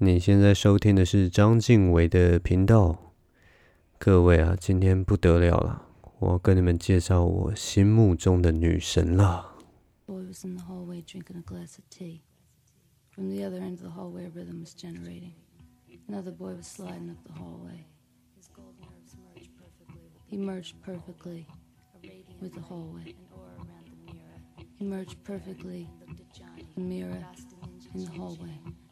你现在收听的是张静伟的频道。各位啊，今天不得了了，我要跟你们介绍我心目中的女神了。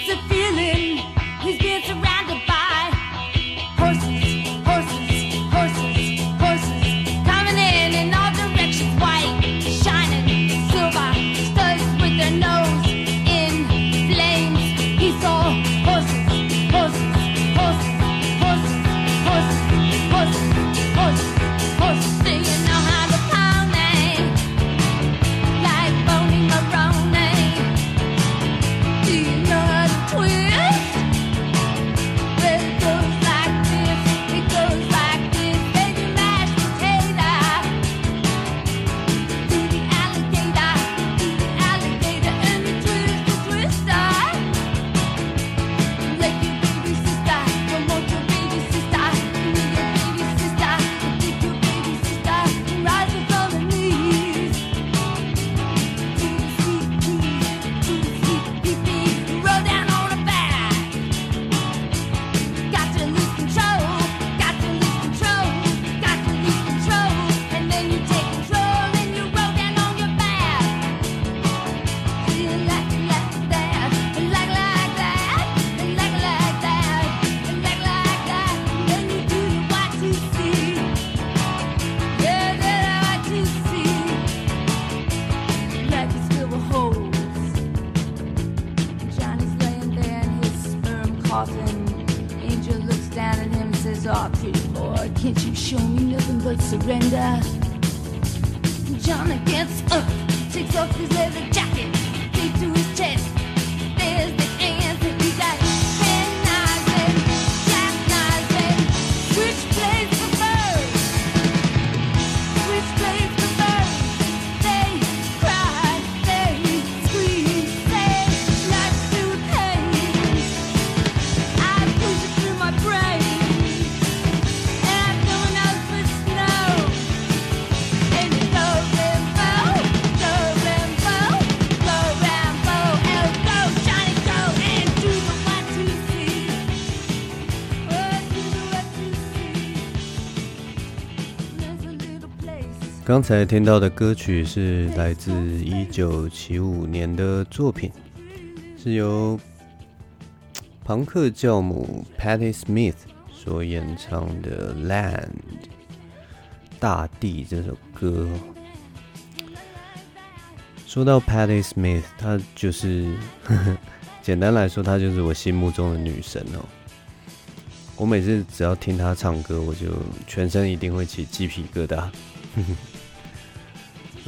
gets a feeling. He's surrounded and Oh, pretty boy, can't you show me nothing but surrender? Johnny gets up, takes off his leather jacket, deep to his chest. 刚才听到的歌曲是来自一九七五年的作品，是由朋克教母 Patti Smith 所演唱的《Land》大地这首歌。说到 Patti Smith，她就是呵呵 简单来说，她就是我心目中的女神哦。我每次只要听她唱歌，我就全身一定会起鸡皮疙瘩。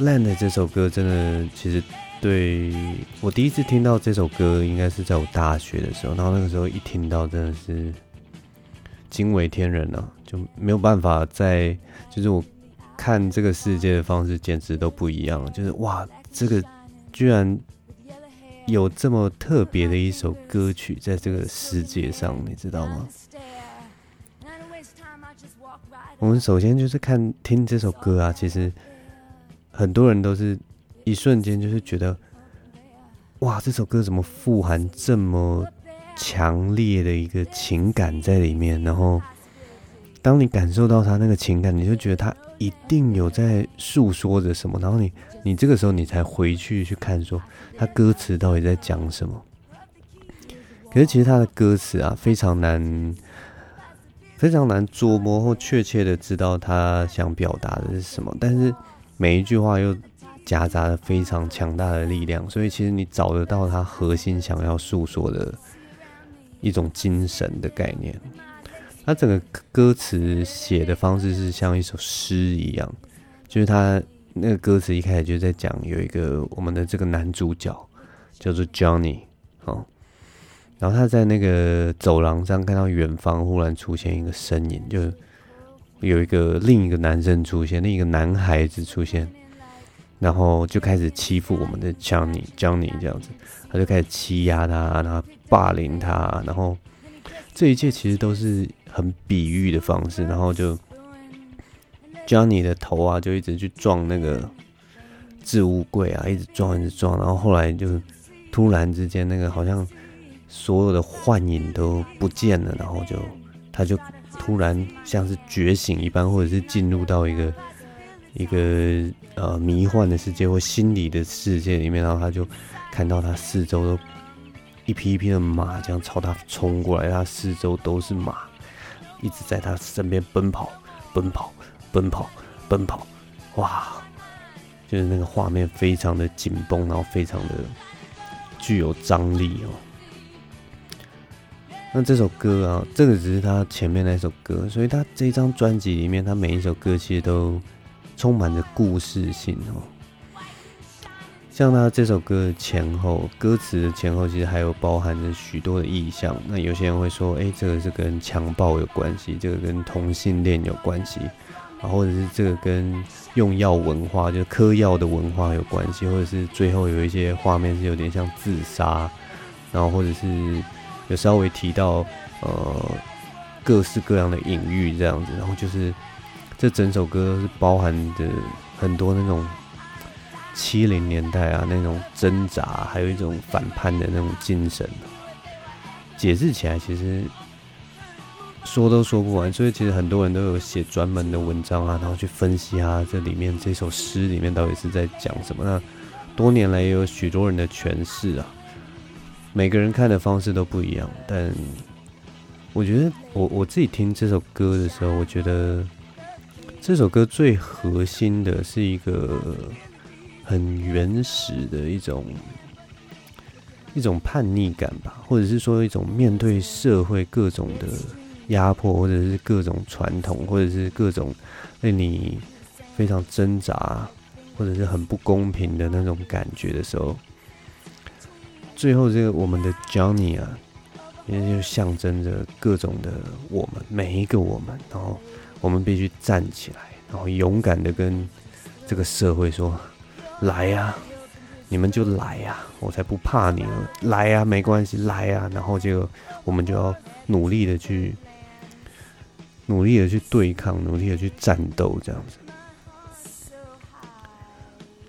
Land 这首歌真的，其实对我第一次听到这首歌，应该是在我大学的时候。然后那个时候一听到，真的是惊为天人啊，就没有办法在，就是我看这个世界的方式简直都不一样。就是哇，这个居然有这么特别的一首歌曲在这个世界上，你知道吗？我们首先就是看听这首歌啊，其实。很多人都是一瞬间就是觉得，哇，这首歌怎么富含这么强烈的一个情感在里面？然后，当你感受到他那个情感，你就觉得他一定有在诉说着什么。然后你，你这个时候你才回去去看，说他歌词到底在讲什么。可是其实他的歌词啊，非常难，非常难琢磨或确切的知道他想表达的是什么，但是。每一句话又夹杂了非常强大的力量，所以其实你找得到他核心想要诉说的一种精神的概念。他整个歌词写的方式是像一首诗一样，就是他那个歌词一开始就在讲有一个我们的这个男主角叫做 Johnny 哦，然后他在那个走廊上看到远方忽然出现一个身影，就有一个另一个男生出现，另一个男孩子出现，然后就开始欺负我们的 Johnny Johnny 这样子，他就开始欺压他，然后霸凌他，然后这一切其实都是。很比喻的方式，然后就 Johnny 的头啊，就一直去撞那个置物柜啊，一直撞，一直撞，然后后来就突然之间，那个好像所有的幻影都不见了，然后就他就突然像是觉醒一般，或者是进入到一个一个呃迷幻的世界或心理的世界里面，然后他就看到他四周都一匹一匹的马这样朝他冲过来，他四周都是马。一直在他身边奔跑，奔跑，奔跑，奔跑，哇！就是那个画面非常的紧绷，然后非常的具有张力哦。那这首歌啊，这个只是他前面那首歌，所以他这张专辑里面，他每一首歌其实都充满着故事性哦。像他这首歌的前后，歌词的前后其实还有包含着许多的意象。那有些人会说，哎，这个是跟强暴有关系，这个跟同性恋有关系，啊，或者是这个跟用药文化，就是嗑药的文化有关系，或者是最后有一些画面是有点像自杀，然后或者是有稍微提到呃各式各样的隐喻这样子，然后就是这整首歌是包含着很多那种。七零年代啊，那种挣扎，还有一种反叛的那种精神，解释起来其实说都说不完。所以其实很多人都有写专门的文章啊，然后去分析啊，这里面这首诗里面到底是在讲什么。那多年来也有许多人的诠释啊，每个人看的方式都不一样。但我觉得我我自己听这首歌的时候，我觉得这首歌最核心的是一个。很原始的一种一种叛逆感吧，或者是说一种面对社会各种的压迫，或者是各种传统，或者是各种令你非常挣扎，或者是很不公平的那种感觉的时候，最后这个我们的 Johnny 啊，因为就象征着各种的我们，每一个我们，然后我们必须站起来，然后勇敢的跟这个社会说。来呀、你们就来呀、我才不怕你呢！来呀、没关系，来呀、啊，然后就我们就要努力的去，努力的去对抗，努力的去战斗，这样子。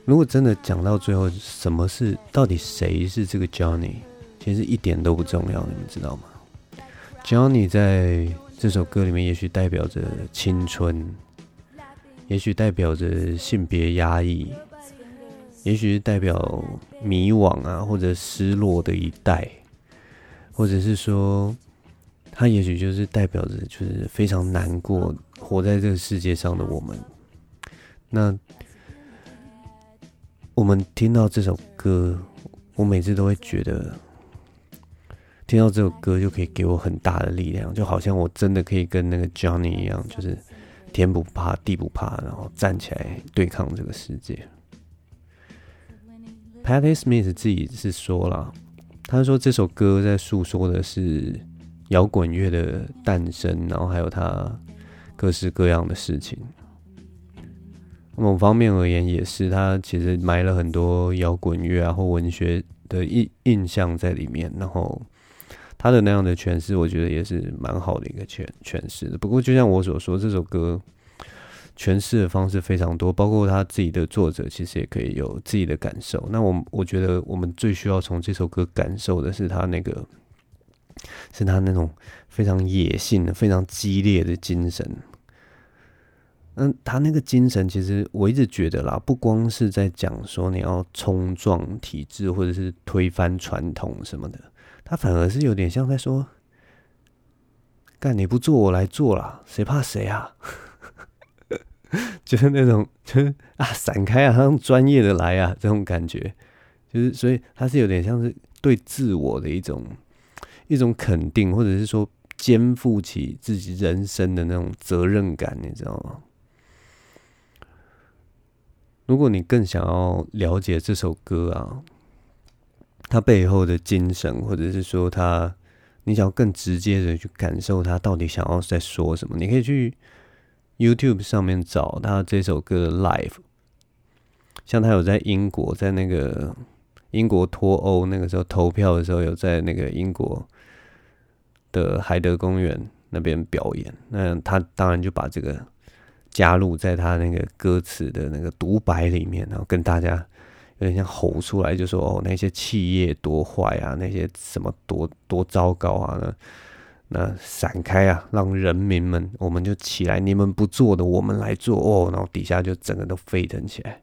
如果真的讲到最后，什么是到底谁是这个 Johnny？其实一点都不重要，你们知道吗？Johnny 在这首歌里面，也许代表着青春，也许代表着性别压抑。也许是代表迷惘啊，或者失落的一代，或者是说，他也许就是代表着就是非常难过，活在这个世界上的我们。那我们听到这首歌，我每次都会觉得，听到这首歌就可以给我很大的力量，就好像我真的可以跟那个 Johnny 一样，就是天不怕地不怕，然后站起来对抗这个世界。Patti Smith 自己是说了，他说这首歌在诉说的是摇滚乐的诞生，然后还有他各式各样的事情。某方面而言，也是他其实埋了很多摇滚乐啊或文学的印印象在里面。然后他的那样的诠释，我觉得也是蛮好的一个诠诠释的。不过，就像我所说，这首歌。诠释的方式非常多，包括他自己的作者，其实也可以有自己的感受。那我我觉得我们最需要从这首歌感受的是他那个，是他那种非常野性的、非常激烈的精神。嗯，他那个精神，其实我一直觉得啦，不光是在讲说你要冲撞体制或者是推翻传统什么的，他反而是有点像在说：“干你不做，我来做啦，谁怕谁啊？” 就是那种，就是啊，闪开啊，让专业的来啊，这种感觉，就是所以他是有点像是对自我的一种一种肯定，或者是说肩负起自己人生的那种责任感，你知道吗？如果你更想要了解这首歌啊，它背后的精神，或者是说它，你想要更直接的去感受它到底想要在说什么，你可以去 YouTube 上面找他这首歌的 Live。像他有在英国，在那个英国脱欧那个时候投票的时候，有在那个英国的海德公园那边表演。那他当然就把这个加入在他那个歌词的那个独白里面，然后跟大家有点像吼出来，就说哦，那些企业多坏啊，那些什么多多糟糕啊，那那闪开啊，让人民们我们就起来，你们不做的我们来做哦，然后底下就整个都沸腾起来。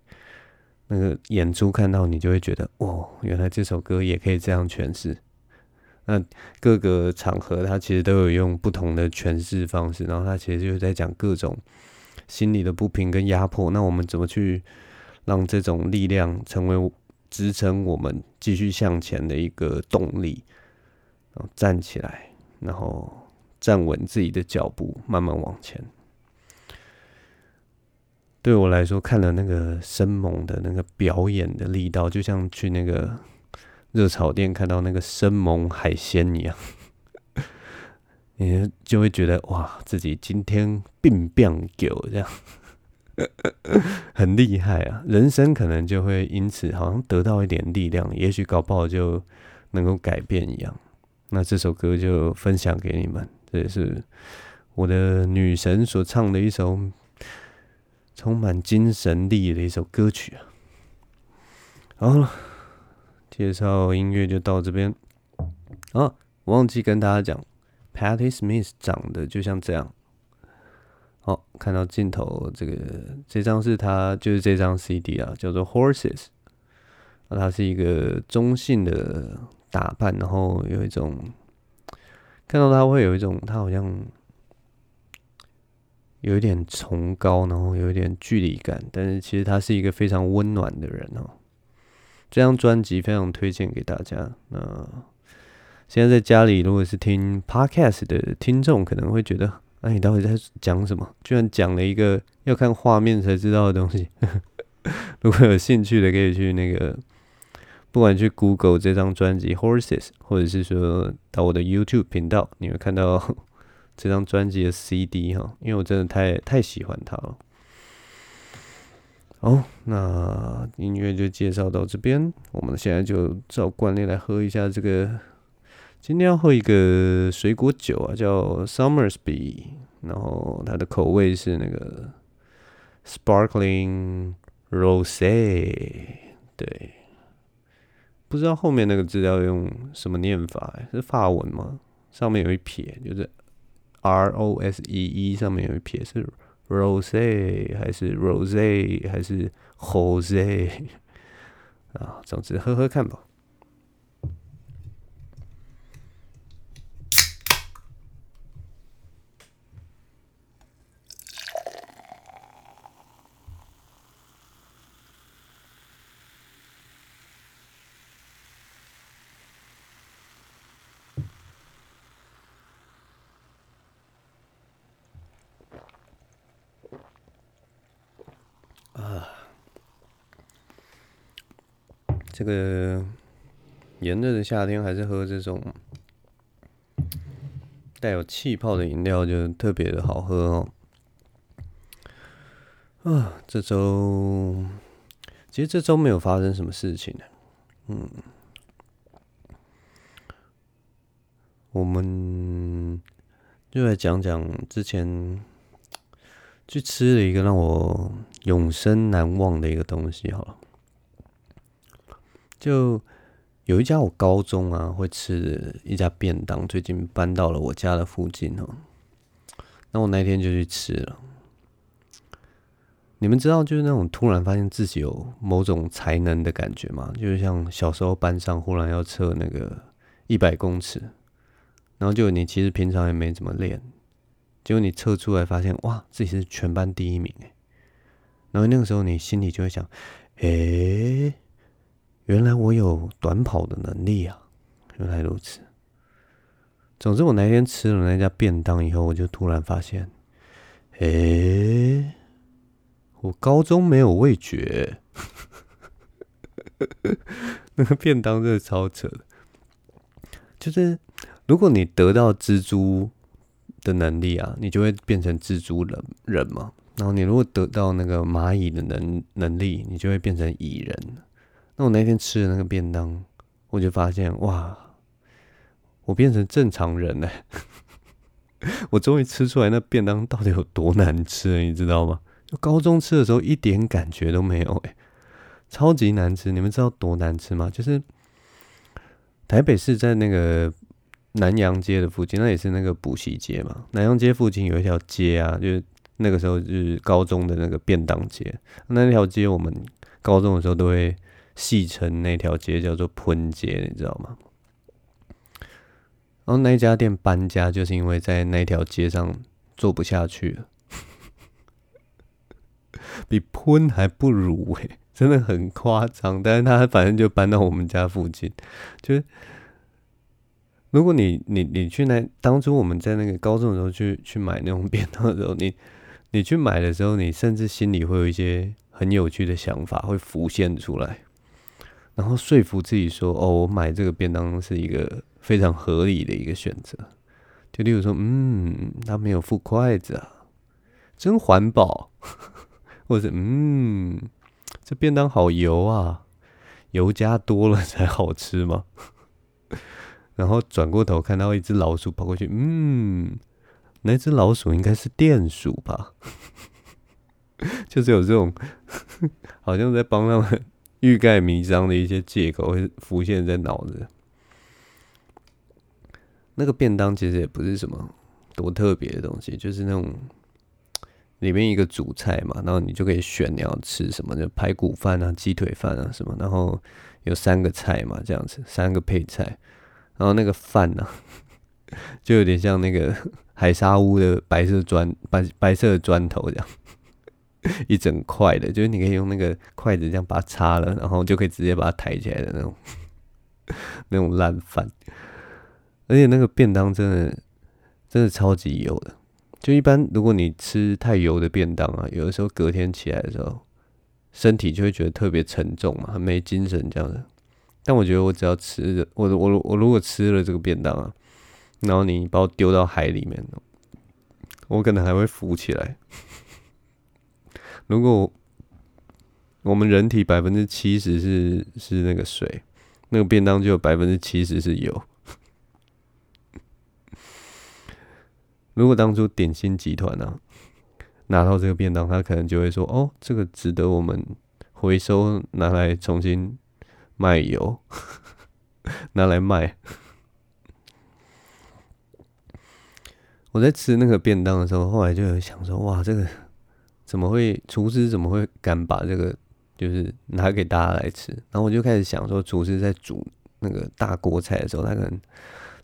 那个演出看到你就会觉得，哦，原来这首歌也可以这样诠释。那各个场合他其实都有用不同的诠释方式，然后他其实就是在讲各种心理的不平跟压迫。那我们怎么去让这种力量成为支撑我们继续向前的一个动力？然后站起来，然后站稳自己的脚步，慢慢往前。对我来说，看了那个生猛的那个表演的力道，就像去那个热炒店看到那个生猛海鲜一样，你就会觉得哇，自己今天病变狗这样，很厉害啊！人生可能就会因此好像得到一点力量，也许搞不好就能够改变一样。那这首歌就分享给你们，这也是我的女神所唱的一首。充满精神力的一首歌曲啊！好了，介绍音乐就到这边。啊，忘记跟大家讲，Patti Smith 长得就像这样。好，看到镜头，这个这张是他，就是这张 CD 啊，叫做 Horses。那他是一个中性的打扮，然后有一种看到他会有一种，他好像。有一点崇高，然后有一点距离感，但是其实他是一个非常温暖的人哦。这张专辑非常推荐给大家。那现在在家里，如果是听 Podcast 的听众，可能会觉得，哎，你到底在讲什么？居然讲了一个要看画面才知道的东西。如果有兴趣的，可以去那个，不管去 Google 这张专辑 Horses，或者是说到我的 YouTube 频道，你会看到。这张专辑的 CD 哈，因为我真的太太喜欢它了。好，那音乐就介绍到这边，我们现在就照惯例来喝一下这个。今天要喝一个水果酒啊，叫 Somersby，然后它的口味是那个 Sparkling Rosé。对，不知道后面那个字要用什么念法，是法文吗？上面有一撇，就是。R O S E E 上面有一撇是 Rose 还是 Rose 还是 Jose 啊？总之喝喝看吧。这个炎热的夏天，还是喝这种带有气泡的饮料，就特别的好喝哦。啊，这周其实这周没有发生什么事情的，嗯，我们就来讲讲之前去吃了一个让我永生难忘的一个东西，好了。就有一家我高中啊会吃的一家便当，最近搬到了我家的附近哦。那我那天就去吃了。你们知道，就是那种突然发现自己有某种才能的感觉吗？就是像小时候班上忽然要测那个一百公尺，然后就你其实平常也没怎么练，结果你测出来发现哇，自己是全班第一名诶。然后那个时候你心里就会想，诶。原来我有短跑的能力啊！原来如此。总之，我那天吃了那家便当以后，我就突然发现，诶、我高中没有味觉。那个便当真的超扯的，就是如果你得到蜘蛛的能力啊，你就会变成蜘蛛人人嘛。然后你如果得到那个蚂蚁的能能力，你就会变成蚁人。那我那天吃的那个便当，我就发现哇，我变成正常人了。我终于吃出来那便当到底有多难吃，你知道吗？就高中吃的时候一点感觉都没有哎。超级难吃，你们知道多难吃吗？就是台北市在那个南阳街的附近，那也是那个补习街嘛。南阳街附近有一条街啊，就是那个时候就是高中的那个便当街。那条街我们高中的时候都会戏称那条街叫做喷街，你知道吗？然后那家店搬家，就是因为在那条街上做不下去了，比喷还不如哎、欸。真的很夸张，但是他反正就搬到我们家附近。就是如果你你你去那当初我们在那个高中的时候去去买那种便当的时候，你你去买的时候，你甚至心里会有一些很有趣的想法会浮现出来，然后说服自己说：“哦，我买这个便当是一个非常合理的一个选择。”就例如说，嗯，他没有附筷子啊，真环保，或者嗯。这便当好油啊，油加多了才好吃吗？然后转过头看到一只老鼠跑过去，嗯，那只老鼠应该是电鼠吧？就是有这种好像在帮他们欲盖弥彰的一些借口会浮现在脑子。那个便当其实也不是什么多特别的东西，就是那种。里面一个主菜嘛，然后你就可以选你要吃什么，就排骨饭啊、鸡腿饭啊什么，然后有三个菜嘛，这样子三个配菜，然后那个饭呢、就有点像那个 海沙屋的白色砖白白色的砖头这样，一整块的，就是你可以用那个筷子这样把它插了，然后就可以直接把它抬起来的那种 那种烂饭，而且那个便当真的真的超级油的。就一般，如果你吃太油的便当啊，有的时候隔天起来的时候，身体就会觉得特别沉重嘛，很没精神这样的。但我觉得我只要吃着，我我我如果吃了这个便当啊，然后你把我丢到海里面，我可能还会浮起来。如果我们人体百分之七十是是那个水，那个便当就有百分之七十是油。如果当初点心集团呢、啊、拿到这个便当，他可能就会说：“哦，这个值得我们回收，拿来重新卖油，拿来卖。”我在吃那个便当的时候，后来就有想说：“哇，这个怎么会？厨师怎么会敢把这个就是拿给大家来吃？”然后我就开始想说，厨师在煮那个大锅菜的时候，他可能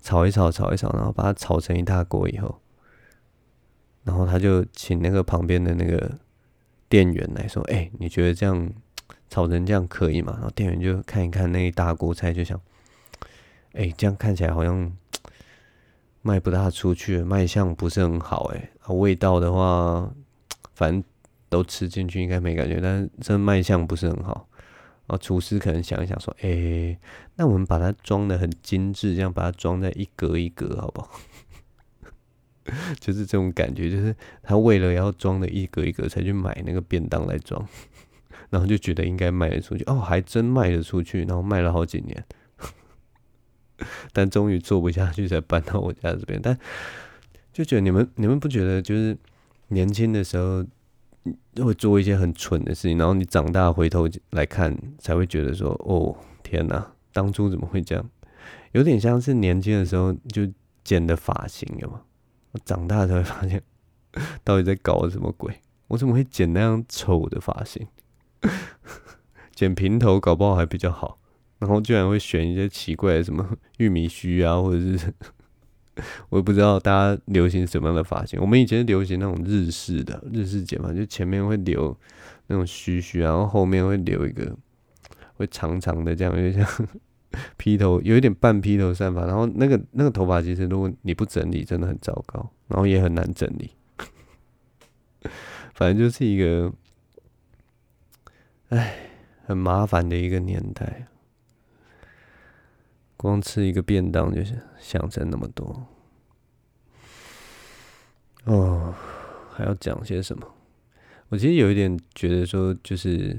炒一炒，炒一炒，然后把它炒成一大锅以后。然后他就请那个旁边的那个店员来说：“哎、你觉得这样炒成这样可以吗？”然后店员就看一看那一大锅菜，就想：“哎、这样看起来好像 卖不大出去，卖相不是很好。哎，味道的话，反正都吃进去应该没感觉，但是这卖相不是很好。”然后厨师可能想一想说：“哎、那我们把它装得很精致，这样把它装在一格一格，好不好？” 就是这种感觉，就是他为了要装的一格一格，才去买那个便当来装，然后就觉得应该卖得出去，哦，还真卖得出去，然后卖了好几年，但终于做不下去，才搬到我家这边。但就觉得你们你们不觉得，就是年轻的时候会做一些很蠢的事情，然后你长大回头来看，才会觉得说，哦，天哪，当初怎么会这样？有点像是年轻的时候就剪的发型，有吗？我长大才会发现，到底在搞什么鬼？我怎么会剪那样丑的发型？剪平头搞不好还比较好，然后居然会选一些奇怪的什么玉米须啊，或者是 我也不知道大家流行什么样的发型。我们以前流行那种日式的日式剪发，就前面会留那种须须，然后后面会留一个会长长的这样，就像 披头，有一点半披头散发，然后那个那个头发其实如果你不整理，真的很糟糕，然后也很难整理。反正就是一个，哎，很麻烦的一个年代。光吃一个便当就是想着那么多。哦，还要讲些什么？我其实有一点觉得说，就是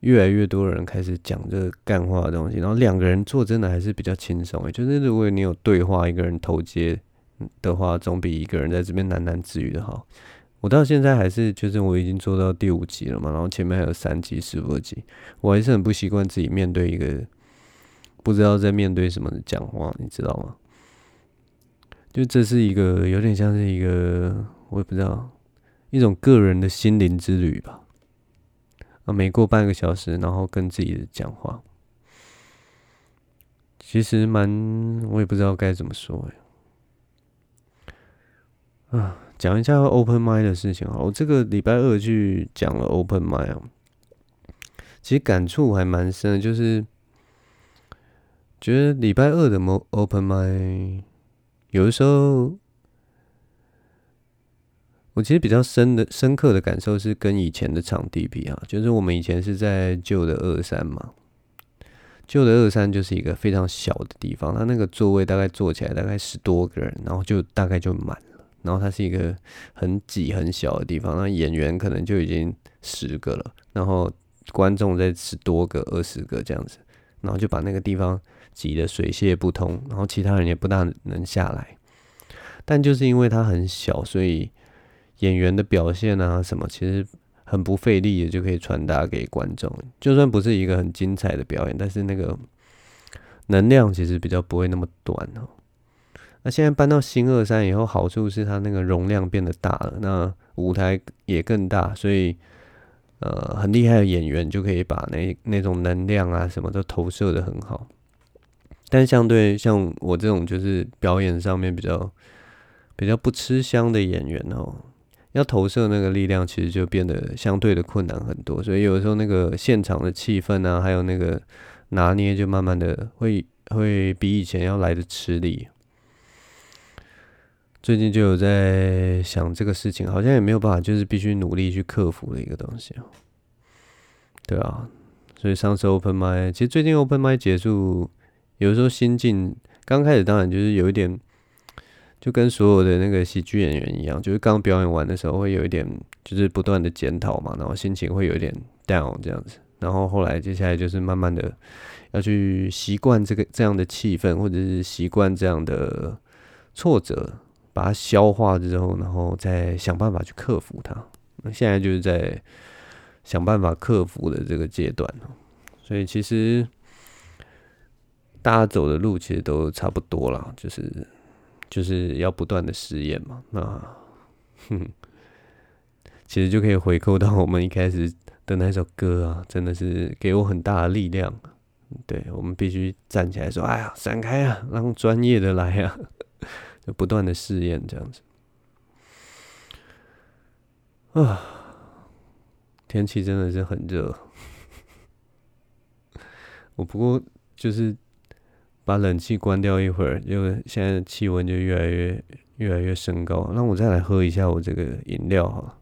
越来越多人开始讲这个干话的东西，然后两个人做真的还是比较轻松。就是如果你有对话，一个人头接的话，总比一个人在这边喃喃自语的好。我到现在还是，就是我已经做到第五集了嘛，然后前面还有三集、十五集，我还是很不习惯自己面对一个不知道在面对什么的讲话，你知道吗？就这是一个有点像是一个，我也不知道。一种个人的心灵之旅吧。啊，每过半个小时，然后跟自己的讲话，其实蛮，我也不知道该怎么说哎。啊，讲一下 open mic 的事情啊。我这个礼拜二去讲了 open mic 啊，其实感触还蛮深的，就是觉得礼拜二的 open mic 有的时候。我其实比较深的、深刻的感受是跟以前的场地比啊，就是我们以前是在旧的二三嘛，旧的二三就是一个非常小的地方，它那个座位大概坐起来大概十多个人，然后就大概就满了，然后它是一个很挤很小的地方，那演员可能就已经十个了，然后观众再十多个、二十个这样子，然后就把那个地方挤得水泄不通，然后其他人也不大能下来，但就是因为它很小，所以。演员的表现啊，什么其实很不费力的就可以传达给观众。就算不是一个很精彩的表演，但是那个能量其实比较不会那么短哦。那现在搬到新二三以后，好处是它那个容量变得大了，那舞台也更大，所以呃很厉害的演员就可以把那那种能量啊什么都投射的很好。但相对像我这种就是表演上面比较比较不吃香的演员哦。要投射那个力量，其实就变得相对的困难很多，所以有时候那个现场的气氛啊，还有那个拿捏，就慢慢的会会比以前要来的吃力。最近就有在想这个事情，好像也没有办法，就是必须努力去克服的一个东西。对啊，所以上次 Open m i 其实最近 Open m i 结束，有时候心境刚开始当然就是有一点。就跟所有的那个喜剧演员一样，就是刚表演完的时候会有一点，就是不断的检讨嘛，然后心情会有一点 down 这样子，然后后来接下来就是慢慢的要去习惯这个这样的气氛，或者是习惯这样的挫折，把它消化之后，然后再想办法去克服它。那现在就是在想办法克服的这个阶段，所以其实大家走的路其实都差不多了，就是。就是要不断的实验嘛，那，哼，其实就可以回扣到我们一开始的那首歌啊，真的是给我很大的力量。对，我们必须站起来说：“哎呀，闪开啊，让专业的来啊！” 就不断的试验这样子。啊，天气真的是很热。我不过就是。把冷气关掉一会儿，就现在气温就越来越越来越升高。那我再来喝一下我这个饮料哈。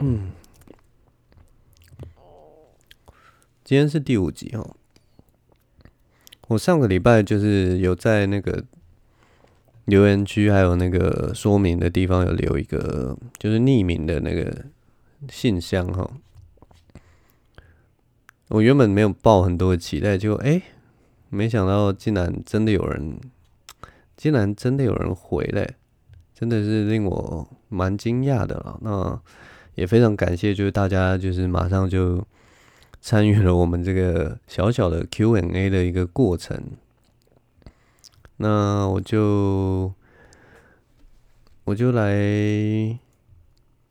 嗯，今天是第五集哈。我上个礼拜就是有在那个留言区还有那个说明的地方有留一个，就是匿名的那个。信箱哈，我原本没有抱很多期待，就哎、没想到竟然真的有人，竟然真的有人回来，真的是令我蛮惊讶的了。那也非常感谢，就是大家就是马上就参与了我们这个小小的 Q&A 的一个过程。那我就我就来。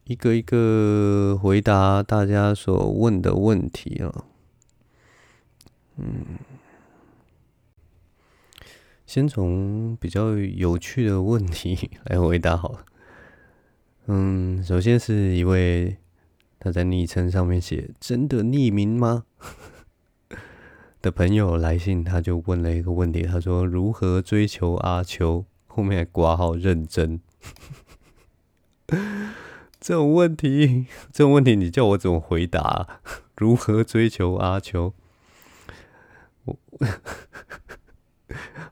一个一个回答大家所问的问题啊，嗯，先从比较有趣的问题来回答好了。嗯，首先是一位他在昵称上面写“真的匿名吗？”的朋友来信，他就问了一个问题，他说：“如何追求阿秋？”后面还挂号认真。这种问题，这种问题，你叫我怎么回答？如何追求阿秋？我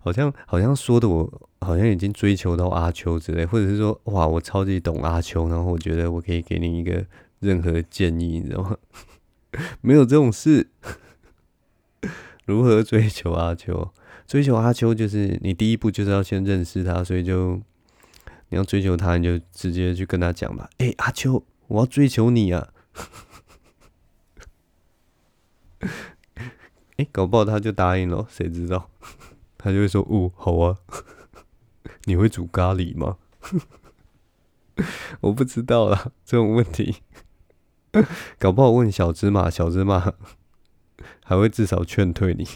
好像好像说的，我好像已经追求到阿秋之类，或者是说，哇，我超级懂阿秋，然后我觉得我可以给你一个任何建议，你知道吗？没有这种事。如何追求阿秋？追求阿秋就是你第一步就是要先认识他，所以就你要追求他，你就直接去跟他讲吧。哎、阿秋，我要追求你啊！哎、搞不好他就答应了，谁知道？他就会说：“哦，好啊。”你会煮咖喱吗？我不知道啦，这种问题，搞不好问小芝麻，小芝麻。还会至少劝退你。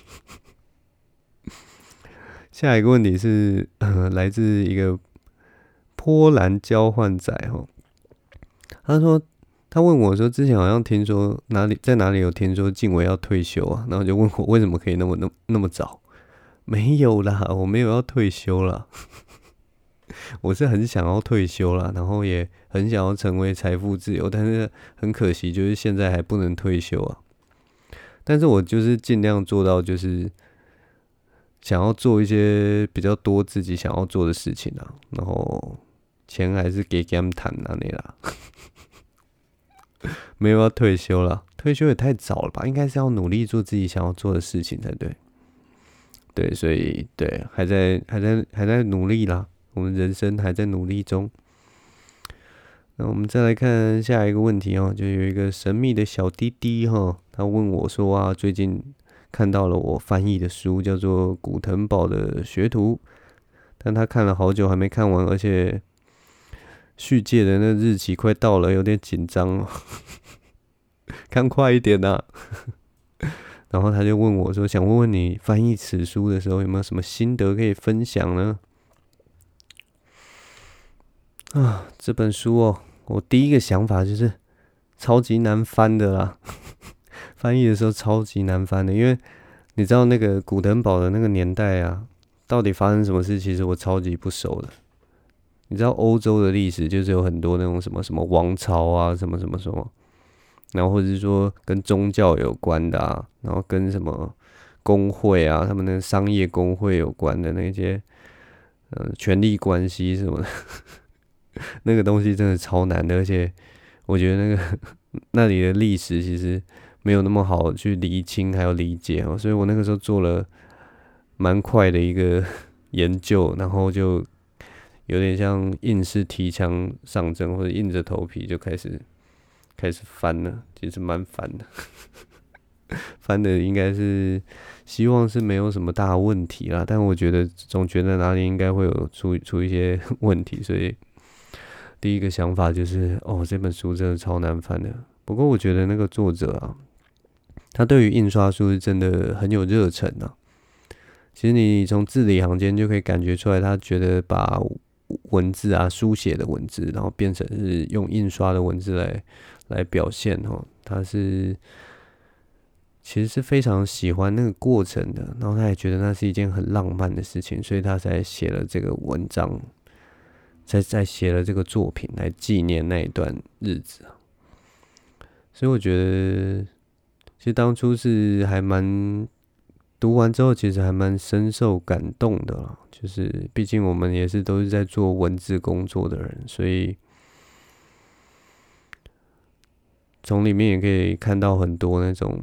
下一个问题是，来自一个波兰交换仔哈，他说他问我说，之前好像听说哪里在哪里有听说静伟要退休啊，然后就问我为什么可以那么那那么早？没有啦，我没有要退休啦，我是很想要退休啦，然后也很想要成为财富自由，但是很可惜，就是现在还不能退休啊。但是我就是尽量做到，就是想要做一些比较多自己想要做的事情啊，然后钱还是给给他们谈那里啦，没有要退休了，退休也太早了吧？应该是要努力做自己想要做的事情才对。对，所以对，还在还在还在努力啦，我们人生还在努力中。那我们再来看下一个问题哦，就有一个神秘的小滴滴哈，他问我说啊，最近看到了我翻译的书，叫做《古腾堡的学徒》，但他看了好久还没看完，而且续借的那日期快到了，有点紧张哦，看快一点呐、啊。然后他就问我说，想问问你翻译此书的时候有没有什么心得可以分享呢？啊，这本书哦，我第一个想法就是超级难翻的啦。翻译的时候超级难翻的，因为你知道那个古腾堡的那个年代啊，到底发生什么事，其实我超级不熟的。你知道欧洲的历史就是有很多那种什么什么王朝啊，什么什么什么，然后或者是说跟宗教有关的啊，然后跟什么工会啊，他们那个商业工会有关的那些，呃，权力关系什么的。那个东西真的超难的，而且我觉得那个那里的历史其实没有那么好去理清还有理解哦，所以我那个时候做了蛮快的一个 研究，然后就有点像硬是提枪上阵或者硬着头皮就开始开始翻了，其实蛮烦的，翻的应该是希望是没有什么大问题啦，但我觉得总觉得哪里应该会有出出一些 问题，所以。第一个想法就是，哦，这本书真的超难翻的。不过我觉得那个作者啊，他对于印刷书是真的很有热忱啊。其实你从字里行间就可以感觉出来，他觉得把文字啊，书写的文字，然后变成是用印刷的文字来来表现哦。他是其实是非常喜欢那个过程的，然后他也觉得那是一件很浪漫的事情，所以他才写了这个文章。在在写了这个作品来纪念那一段日子，所以我觉得，其实当初是还蛮读完之后，其实还蛮深受感动的啦。就是毕竟我们也是都是在做文字工作的人，所以从里面也可以看到很多那种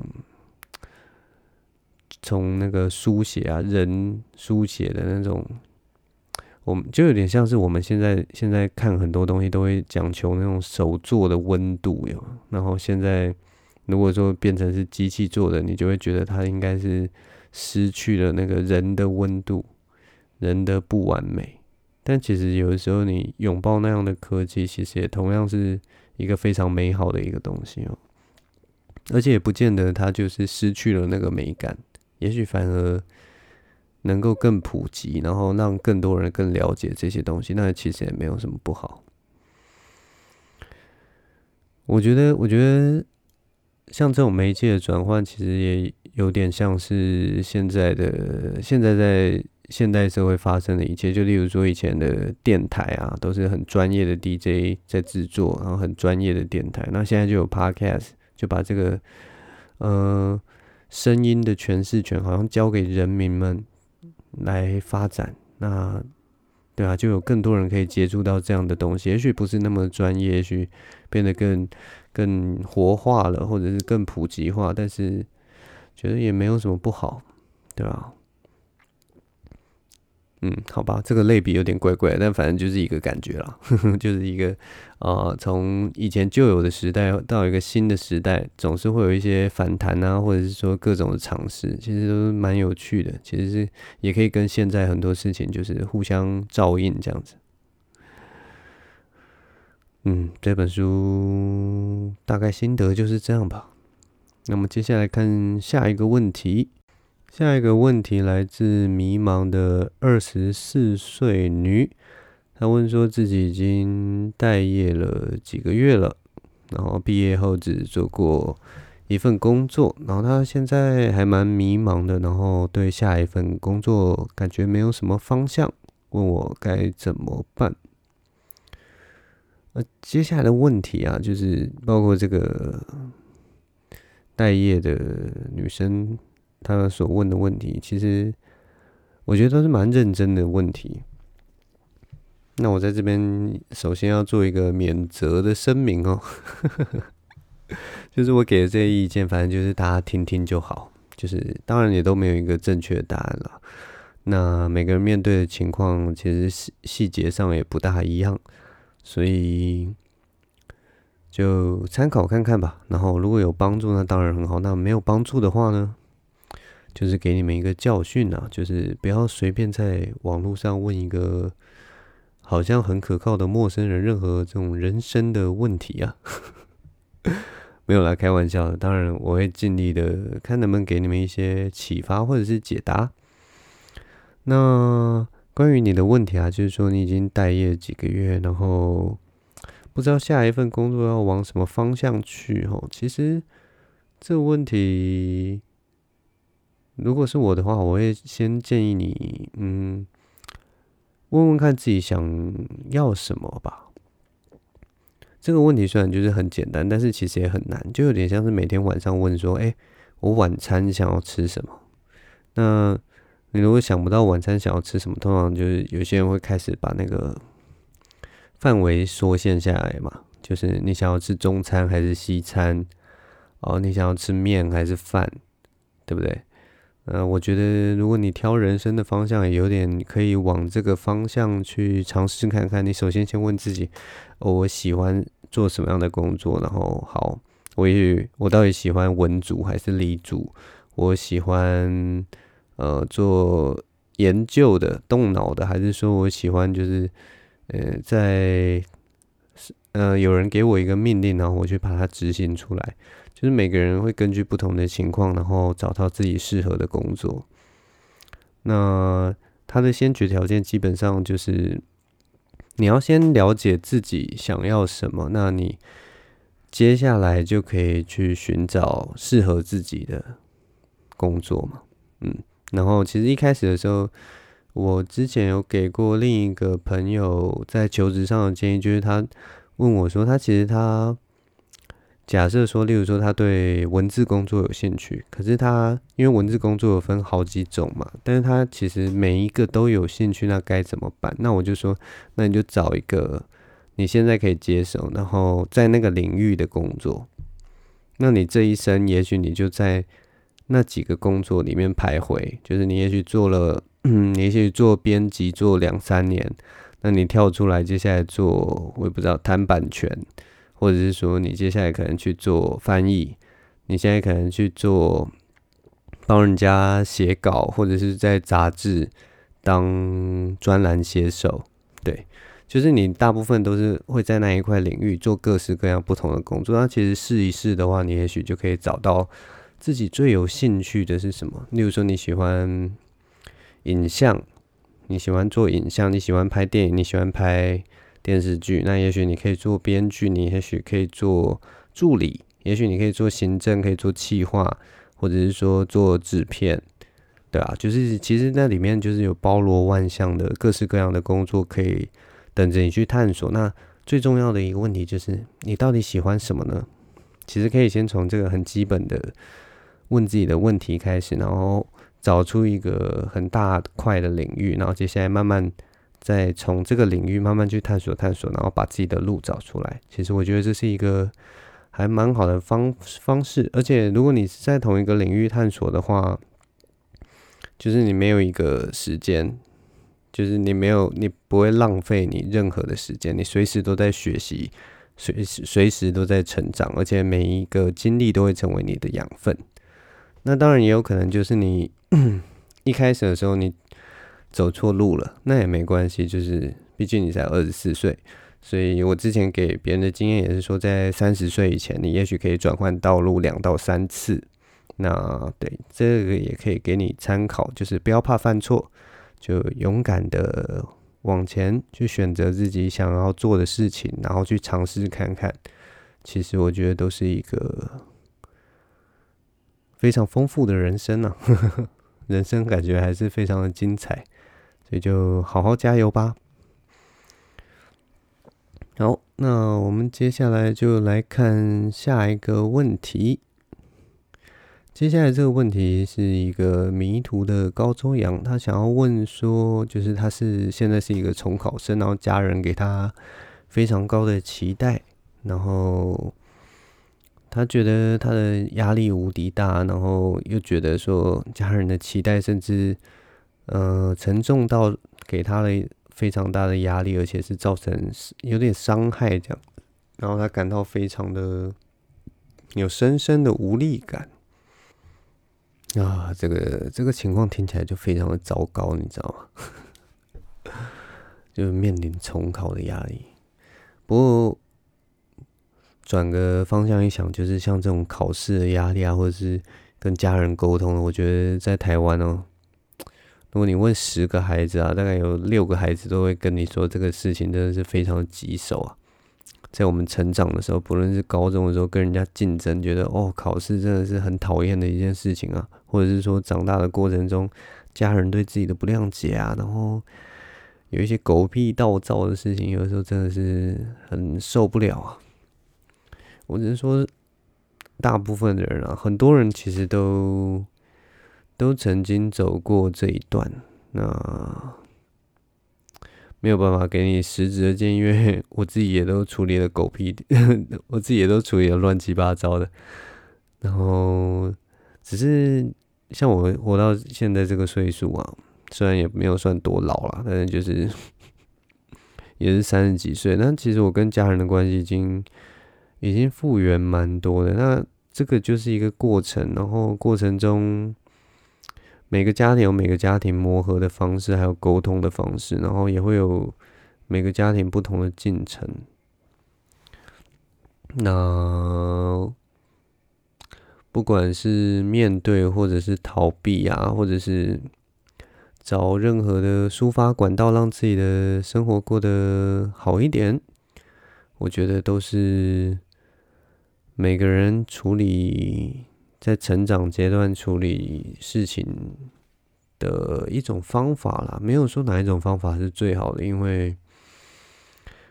从那个书写啊，人书写的那种。我们就有点像是我们现在现在看很多东西都会讲求那种手做的温度哟，然后现在如果说变成是机器做的，你就会觉得它应该是失去了那个人的温度，人的不完美。但其实有的时候你拥抱那样的科技，其实也同样是一个非常美好的一个东西哦。而且也不见得它就是失去了那个美感，也许反而。能够更普及，然后让更多人更了解这些东西，那其实也没有什么不好。我觉得，我觉得像这种媒介的转换，其实也有点像是现在的现在在现代社会发生的一切。就例如说，以前的电台啊，都是很专业的 DJ 在制作，然后很专业的电台。那现在就有 Podcast，就把这个呃声音的诠释权，好像交给人民们来发展。那对啊，就有更多人可以接触到这样的东西，也许不是那么专业，也许变得更更活化了，或者是更普及化，但是觉得也没有什么不好，对吧？嗯，好吧，这个类比有点怪怪，但反正就是一个感觉啦，呵呵，就是一个啊，从以前旧有的时代到一个新的时代，总是会有一些反弹啊，或者是说各种的尝试，其实都蛮有趣的。其实是也可以跟现在很多事情就是互相照应这样子。嗯，这本书大概心得就是这样吧。那么接下来看下一个问题。下一个问题来自迷茫的二十四岁女，她问说自己已经待业了几个月了，然后毕业后只做过一份工作，然后她现在还蛮迷茫的，然后对下一份工作感觉没有什么方向，问我该怎么办。呃，接下来的问题啊，就是包括这个待业的女生。她所问的问题，其实我觉得都是蛮认真的问题。那我在这边首先要做一个免责的声明哦，就是我给的这些意见，反正就是大家听听就好。就是当然也都没有一个正确的答案了。那每个人面对的情况，其实细细节上也不大一样，所以就参考看看吧。然后如果有帮助，那当然很好；那没有帮助的话呢？就是给你们一个教训啊，就是不要随便在网络上问一个好像很可靠的陌生人任何这种人生的问题啊。没有来开玩笑的，当然我会尽力的看能不能给你们一些启发或者是解答。那关于你的问题啊，就是说你已经待业几个月，然后不知道下一份工作要往什么方向去哦。其实这个问题。如果是我的话，我会先建议你，嗯，问问看自己想要什么吧。这个问题虽然就是很简单，但是其实也很难，就有点像是每天晚上问说：“哎，我晚餐想要吃什么？”那你如果想不到晚餐想要吃什么，通常就是有些人会开始把那个范围缩限下来嘛，就是你想要吃中餐还是西餐？哦，你想要吃面还是饭？对不对？呃，我觉得如果你挑人生的方向，也有点可以往这个方向去尝试看看。你首先先问自己，哦，我喜欢做什么样的工作？然后，好，我也我到底喜欢文组还是理组？我喜欢呃做研究的、动脑的，还是说我喜欢就是呃在呃有人给我一个命令，然后我去把它执行出来。就是每个人会根据不同的情况，然后找到自己适合的工作。那他的先决条件基本上就是你要先了解自己想要什么，那你接下来就可以去寻找适合自己的工作嘛。嗯，然后其实一开始的时候，我之前有给过另一个朋友在求职上的建议，就是他问我说，他其实他。假设说，例如说他对文字工作有兴趣，可是他因为文字工作有分好几种嘛，但是他其实每一个都有兴趣，那该怎么办？那我就说，那你就找一个你现在可以接受，然后在那个领域的工作。那你这一生，也许你就在那几个工作里面徘徊，就是你也许做了，嗯，你也许做编辑做两三年，那你跳出来，接下来做，我也不知道谈版权。或者是说，你接下来可能去做翻译，你现在可能去做帮人家写稿，或者是在杂志当专栏写手，对，就是你大部分都是会在那一块领域做各式各样不同的工作。那其实试一试的话，你也许就可以找到自己最有兴趣的是什么。例如说，你喜欢影像，你喜欢做影像，你喜欢拍电影，你喜欢拍。电视剧，那也许你可以做编剧，你也许可以做助理，也许你可以做行政，可以做企划，或者是说做制片，对啊，就是其实那里面就是有包罗万象的各式各样的工作可以等着你去探索。那最重要的一个问题就是，你到底喜欢什么呢？其实可以先从这个很基本的问自己的问题开始，然后找出一个很大块的领域，然后接下来慢慢。再从这个领域慢慢去探索探索，然后把自己的路找出来。其实我觉得这是一个还蛮好的方方式。而且如果你是在同一个领域探索的话，就是你没有一个时间，就是你没有你不会浪费你任何的时间，你随时都在学习，随时随时都在成长，而且每一个经历都会成为你的养分。那当然也有可能就是你一开始的时候你。走错路了，那也没关系，就是毕竟你才二十四岁，所以我之前给别人的经验也是说，在三十岁以前，你也许可以转换道路两到三次。那对这个也可以给你参考，就是不要怕犯错，就勇敢的往前去选择自己想要做的事情，然后去尝试看看。其实我觉得都是一个非常丰富的人生呢、啊，人生感觉还是非常的精彩。所以就好好加油吧。好，那我们接下来就来看下一个问题。接下来这个问题是一个迷途的高中羊，他想要问说，就是他是现在是一个重考生，然后家人给他非常高的期待，然后他觉得他的压力无敌大，然后又觉得说家人的期待甚至。呃，沉重到给他了非常大的压力，而且是造成有点伤害这样，然后他感到非常的有深深的无力感啊，这个这个情况听起来就非常的糟糕，你知道吗？就面临重考的压力。不过转个方向一想，就是像这种考试的压力啊，或者是跟家人沟通，我觉得在台湾哦。如果你问十个孩子啊，大概有六个孩子都会跟你说，这个事情真的是非常棘手啊。在我们成长的时候，不论是高中的时候跟人家竞争，觉得哦，考试真的是很讨厌的一件事情啊，或者是说长大的过程中，家人对自己的不谅解啊，然后有一些狗屁倒灶的事情，有的时候真的是很受不了啊。我只是说，大部分的人啊，很多人其实都。都曾经走过这一段，那没有办法给你实质的建议，因为 我自己也都处理了狗屁，我自己也都处理了乱七八糟的。然后，只是像我活到现在这个岁数啊，虽然也没有算多老了，但是就是 也是三十几岁。但其实我跟家人的关系已经已经复原蛮多的。那这个就是一个过程，然后过程中。每个家庭有每个家庭磨合的方式，还有沟通的方式，然后也会有每个家庭不同的进程。那不管是面对，或者是逃避啊，或者是找任何的抒发管道，让自己的生活过得好一点，我觉得都是每个人处理。在成长阶段处理事情的一种方法啦，没有说哪一种方法是最好的，因为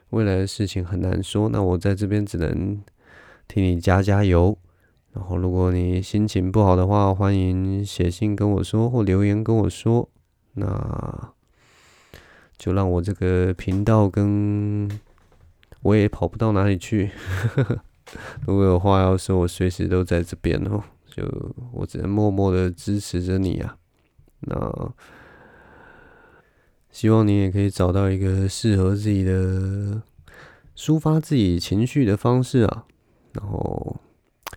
未来的事情很难说。那我在这边只能替你加加油。然后，如果你心情不好的话，欢迎写信跟我说或留言跟我说。那就让我这个频道跟我也跑不到哪里去。呵呵 如果有话要说，我随时都在这边哦。就我只能默默的支持着你啊，那希望你也可以找到一个适合自己的抒发自己情绪的方式啊，然后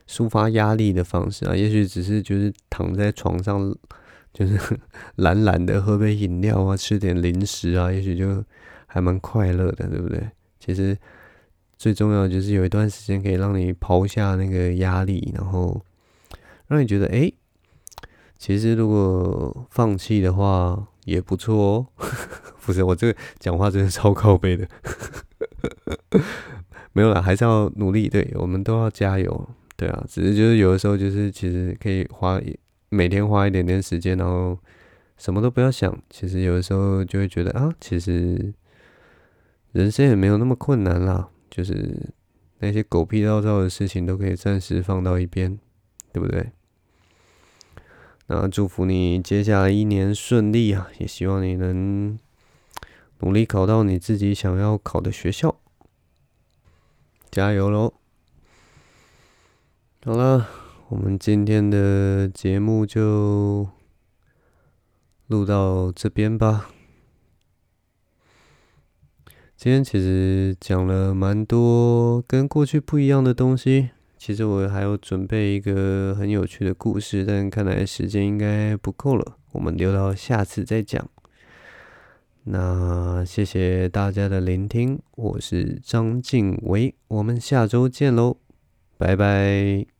抒发压力的方式啊，也许只是就是躺在床上，就是 懒懒的喝杯饮料啊，吃点零食啊，也许就还蛮快乐的，对不对？其实最重要的就是有一段时间可以让你抛下那个压力，然后。让你觉得，哎、其实如果放弃的话也不错哦。不是，我这个讲话真的超靠背的。没有啦，还是要努力。对，我们都要加油。对啊，只是就是有的时候就是其实可以花每天花一点点时间，然后什么都不要想。其实有的时候就会觉得啊，其实人生也没有那么困难啦。就是那些狗屁倒灶的事情都可以暂时放到一边，对不对？那祝福你接下来一年顺利啊！也希望你能努力考到你自己想要考的学校，加油喽！好了，我们今天的节目就录到这边吧。今天其实讲了蛮多跟过去不一样的东西。其实我还有准备一个很有趣的故事，但看来时间应该不够了，我们留到下次再讲。那谢谢大家的聆听，我是张静唯，我们下周见喽，拜拜。